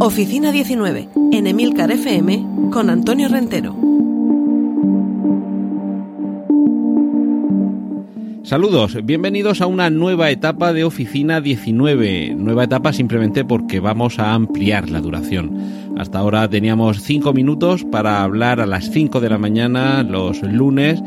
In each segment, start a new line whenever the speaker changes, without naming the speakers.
Oficina 19, en Emilcar FM, con Antonio Rentero.
Saludos, bienvenidos a una nueva etapa de Oficina 19. Nueva etapa simplemente porque vamos a ampliar la duración. Hasta ahora teníamos 5 minutos para hablar a las 5 de la mañana los lunes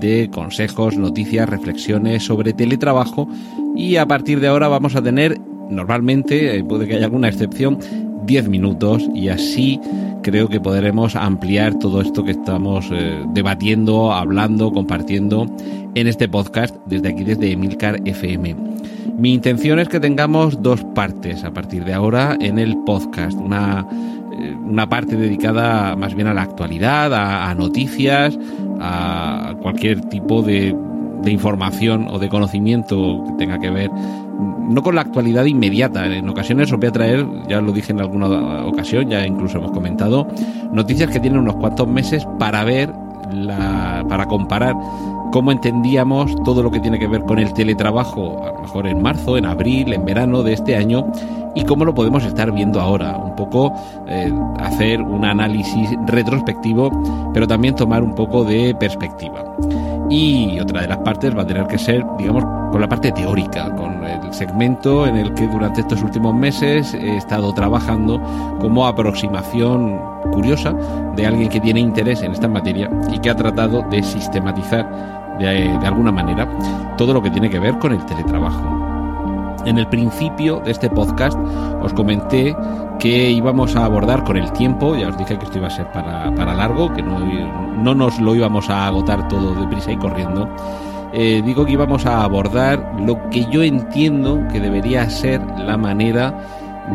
de consejos, noticias, reflexiones sobre teletrabajo y a partir de ahora vamos a tener normalmente, eh, puede que haya alguna excepción, 10 minutos y así creo que podremos ampliar todo esto que estamos eh, debatiendo, hablando, compartiendo en este podcast desde aquí, desde Emilcar FM. Mi intención es que tengamos dos partes a partir de ahora en el podcast. Una, eh, una parte dedicada más bien a la actualidad, a, a noticias, a cualquier tipo de, de información o de conocimiento que tenga que ver no con la actualidad inmediata. En ocasiones os voy a traer, ya lo dije en alguna ocasión, ya incluso hemos comentado, noticias que tienen unos cuantos meses para ver, la, para comparar cómo entendíamos todo lo que tiene que ver con el teletrabajo, a lo mejor en marzo, en abril, en verano de este año, y cómo lo podemos estar viendo ahora. Un poco eh, hacer un análisis retrospectivo, pero también tomar un poco de perspectiva. Y otra de las partes va a tener que ser, digamos, con la parte teórica, con el segmento en el que durante estos últimos meses he estado trabajando como aproximación curiosa de alguien que tiene interés en esta materia y que ha tratado de sistematizar de, de alguna manera todo lo que tiene que ver con el teletrabajo. En el principio de este podcast os comenté que íbamos a abordar con el tiempo, ya os dije que esto iba a ser para, para largo, que no, no, nos lo íbamos a agotar todo deprisa y corriendo. Eh, digo que íbamos a abordar lo que yo entiendo que debería ser la manera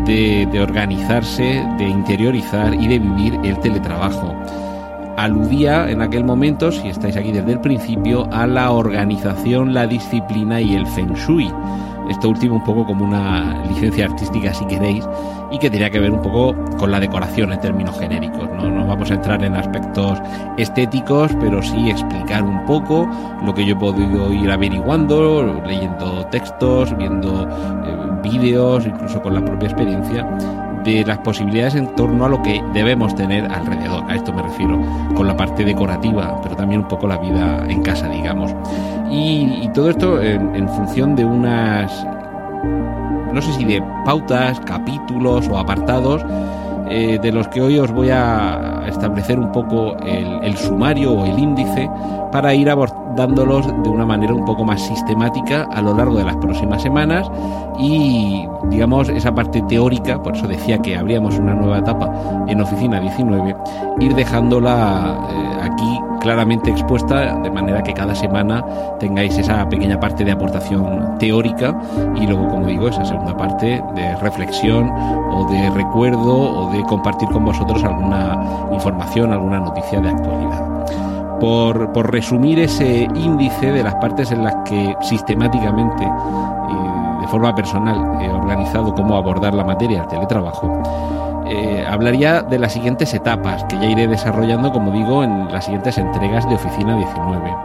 de, de organizarse, de interiorizar y de vivir el teletrabajo aludía en aquel momento, si estáis aquí desde el principio, a la organización, la disciplina y el feng shui. Esto último un poco como una licencia artística si queréis y que tenía que ver un poco con la decoración en términos genéricos. No, no vamos a entrar en aspectos estéticos, pero sí explicar un poco lo que yo he podido ir averiguando, leyendo textos, viendo eh, vídeos, incluso con la propia experiencia de las posibilidades en torno a lo que debemos tener alrededor. A esto me refiero, con la parte decorativa, pero también un poco la vida en casa, digamos. Y, todo esto en, en función de unas, no sé si de pautas, capítulos o apartados, eh, de los que hoy os voy a establecer un poco el, sumario o el índice para ir abordándolos de una manera un poco más sistemática a lo largo de las próximas semanas. Y digamos esa parte teórica, por eso decía que habríamos una nueva etapa en Oficina 19, ir dejándola eh, aquí claramente expuesta de manera que cada semana tengáis esa pequeña parte de aportación teórica y luego, como digo, esa segunda parte de reflexión o de recuerdo o de compartir con vosotros alguna información, alguna noticia de actualidad. Por, por resumir ese índice de las partes en las que sistemáticamente de forma personal he organizado cómo abordar la materia del teletrabajo, eh, hablaría de las siguientes etapas que ya iré desarrollando, como digo, en las siguientes entregas de Oficina 19.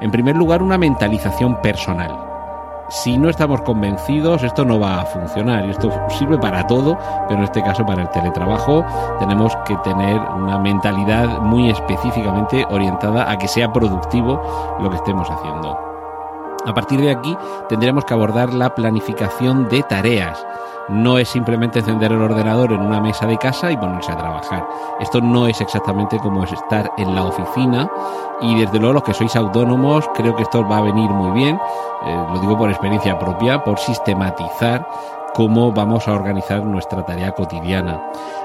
En primer lugar, una mentalización personal. Si no estamos convencidos, esto no va a funcionar y esto sirve para todo, pero en este caso para el teletrabajo tenemos que tener una mentalidad muy específicamente orientada a que sea productivo lo que estemos haciendo. A partir de aquí tendremos que abordar la planificación de tareas. No es simplemente encender el ordenador en una mesa de casa y ponerse a trabajar. Esto no es exactamente como es estar en la oficina y desde luego los que sois autónomos creo que esto va a venir muy bien, eh, lo digo por experiencia propia, por sistematizar cómo vamos a organizar nuestra tarea cotidiana.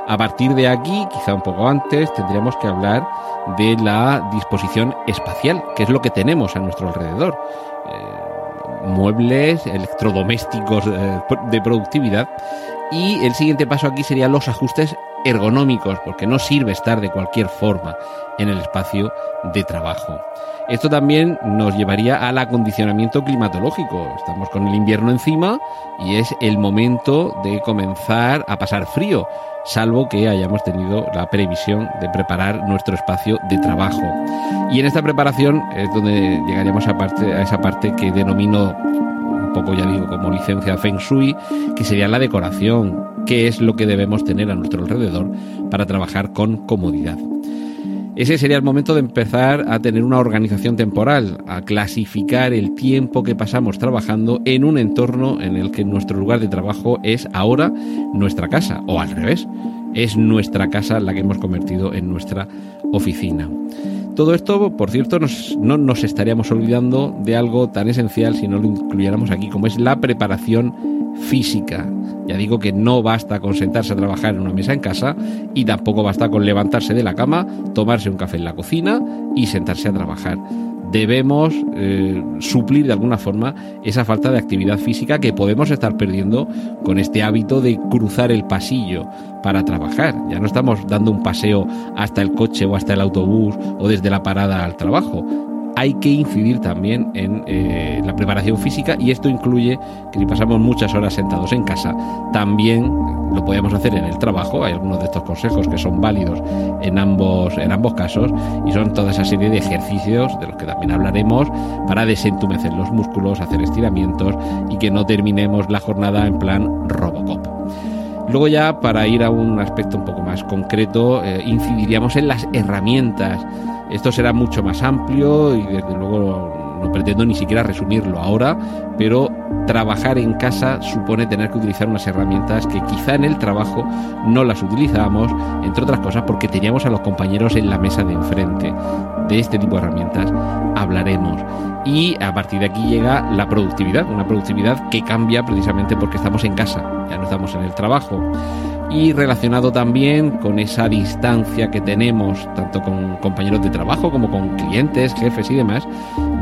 A partir de aquí, quizá un poco antes, tendríamos que hablar de la disposición espacial, que es lo que tenemos a nuestro alrededor. Eh, muebles, electrodomésticos eh, de productividad. Y el siguiente paso aquí sería los ajustes ergonómicos, porque no sirve estar de cualquier forma en el espacio de trabajo. Esto también nos llevaría al acondicionamiento climatológico. Estamos con el invierno encima y es el momento de comenzar a pasar frío, salvo que hayamos tenido la previsión de preparar nuestro espacio de trabajo. Y en esta preparación es donde llegaríamos a, a esa parte que denomino poco ya digo como licencia Feng Shui, que sería la decoración, qué es lo que debemos tener a nuestro alrededor para trabajar con comodidad. Ese sería el momento de empezar a tener una organización temporal, a clasificar el tiempo que pasamos trabajando en un entorno en el que nuestro lugar de trabajo es ahora nuestra casa, o al revés, es nuestra casa la que hemos convertido en nuestra oficina. Todo esto, por cierto, no nos estaríamos olvidando de algo tan esencial si no lo incluyéramos aquí, como es la preparación física. Ya digo que no basta con sentarse a trabajar en una mesa en casa y tampoco basta con levantarse de la cama, tomarse un café en la cocina y sentarse a trabajar. Debemos eh, suplir de alguna forma esa falta de actividad física que podemos estar perdiendo con este hábito de cruzar el pasillo para trabajar. Ya no estamos dando un paseo hasta el coche o hasta el autobús o desde la parada al trabajo hay que incidir también en eh, la preparación física y esto incluye que si pasamos muchas horas sentados en casa, también lo podemos hacer en el trabajo. Hay algunos de estos consejos que son válidos en ambos, en ambos casos y son toda esa serie de ejercicios de los que también hablaremos para desentumecer los músculos, hacer estiramientos y que no terminemos la jornada en plan Robocop. Luego ya para ir a un aspecto un poco más concreto, eh, incidiríamos en las herramientas esto será mucho más amplio y desde luego no pretendo ni siquiera resumirlo ahora, pero trabajar en casa supone tener que utilizar unas herramientas que quizá en el trabajo no las utilizábamos, entre otras cosas porque teníamos a los compañeros en la mesa de enfrente. De este tipo de herramientas hablaremos. Y a partir de aquí llega la productividad, una productividad que cambia precisamente porque estamos en casa, ya no estamos en el trabajo y relacionado también con esa distancia que tenemos tanto con compañeros de trabajo como con clientes, jefes y demás,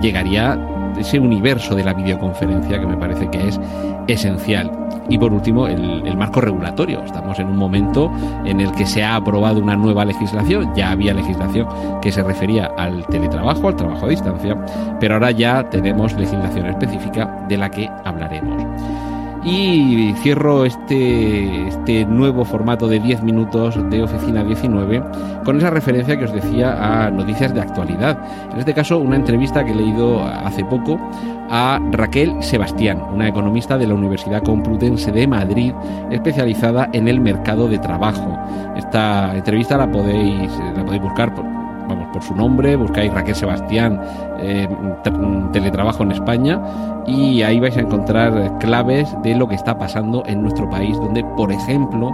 llegaría ese universo de la videoconferencia que me parece que es esencial. Y por último, el, marco regulatorio. Estamos en un momento en el que se ha aprobado una nueva legislación. Ya había legislación que se refería al teletrabajo, al trabajo a distancia, pero ahora ya tenemos legislación específica de la que hablaremos. Y cierro este, este nuevo formato de 10 minutos de Oficina 19 con esa referencia que os decía a noticias de actualidad. En este caso, una entrevista que he leído hace poco a Raquel Sebastián, una economista de la Universidad Complutense de Madrid, especializada en el mercado de trabajo. Esta entrevista la podéis, la podéis buscar por, vamos, por su nombre, buscáis Raquel Sebastián, eh, teletrabajo en España, y ahí vais a encontrar claves de lo que está pasando en nuestro país, donde, por ejemplo,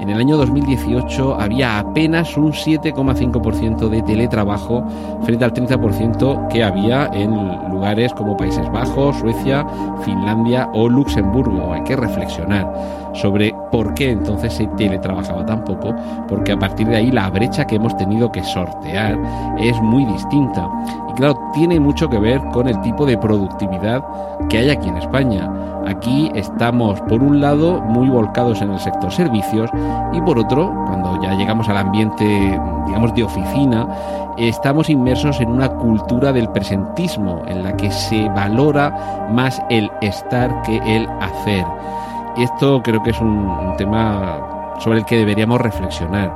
en el año 2018 había apenas un 7,5% de teletrabajo frente al 30% que había en lugares como Países Bajos, Suecia, Finlandia o Luxemburgo. Hay que reflexionar sobre por qué entonces se teletrabajaba tan poco, porque a partir de ahí la brecha que hemos tenido que sortear es muy distinta. Y claro, tiene mucho que ver con el tipo de productividad que hay aquí en España. Aquí estamos, por un lado, muy volcados en el sector servicios y por otro, cuando ya llegamos al ambiente, digamos, de oficina, estamos inmersos en una cultura del presentismo, en la que se valora más el estar que el hacer. Y esto creo que es un, un tema sobre el que deberíamos reflexionar.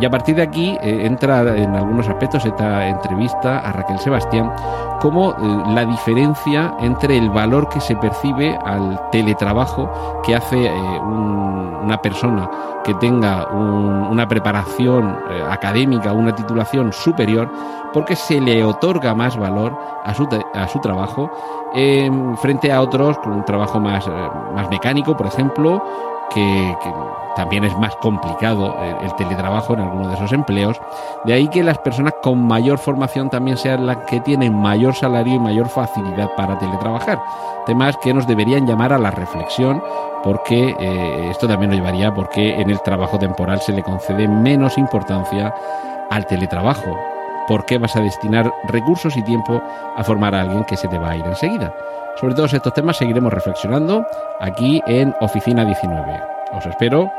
Y a partir de aquí eh, entra en algunos aspectos esta entrevista a Raquel Sebastián como eh, la diferencia entre el valor que se percibe al teletrabajo que hace eh, una persona que tenga una preparación académica, una titulación superior, porque se le otorga más valor a su, a su trabajo frente a otros con un trabajo más, más mecánico, por ejemplo, que, también es más complicado el, teletrabajo en alguno de esos empleos. De ahí que las personas con mayor formación también sean las que tienen mayor salario y mayor facilidad para teletrabajar. Temas que nos deberían llamar a la reflexión porque eh, esto también nos llevaría porque en el trabajo temporal se le concede menos importancia al teletrabajo por qué vas a destinar recursos y tiempo a formar a alguien que se te va a ir enseguida. Sobre todos estos temas seguiremos reflexionando aquí en Oficina 19. Os espero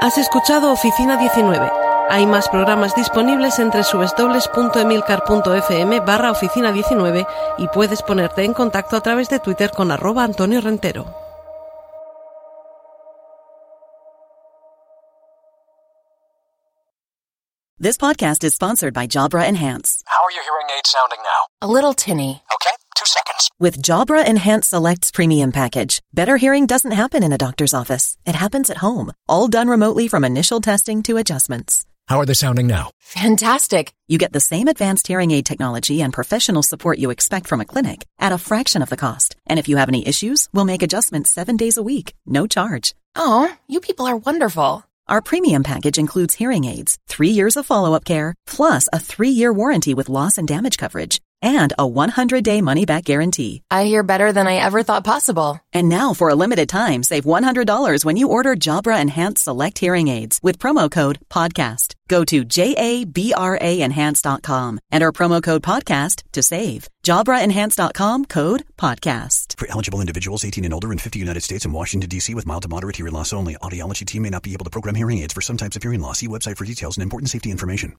Has escuchado Oficina 19. Hay más programas disponibles entre www.emilcar.fm barra oficina 19 y puedes ponerte en contacto a través de Twitter con arroba Antonio Rentero.
This podcast is sponsored by Jabra Enhance.
How are your hearing aids sounding now?
A little tinny.
Okay, two seconds.
With Jabra Enhance Selects Premium Package, better hearing doesn't happen in a doctor's office. It happens at home, all done remotely from initial testing to adjustments.
How are they sounding now?
Fantastic.
You get the same advanced hearing aid technology and professional support you expect from a clinic at a fraction of the cost. And if you have any issues, we'll make adjustments seven days a week, no charge.
Oh, you people are wonderful.
Our premium package includes hearing aids, three years of follow up care, plus a three year warranty with loss and damage coverage, and a 100 day money back guarantee.
I hear better than I ever thought possible.
And now, for a limited time, save $100 when you order Jabra Enhanced Select Hearing Aids with promo code PODCAST. Go to JABRAenhance.com, our promo code PODCAST to save. JabraEnhance.com code PODCAST.
For eligible individuals 18 and older in 50 United States and Washington, D.C. with mild to moderate hearing loss only, audiology team may not be able to program hearing aids for some types of hearing loss. See website for details and important safety information.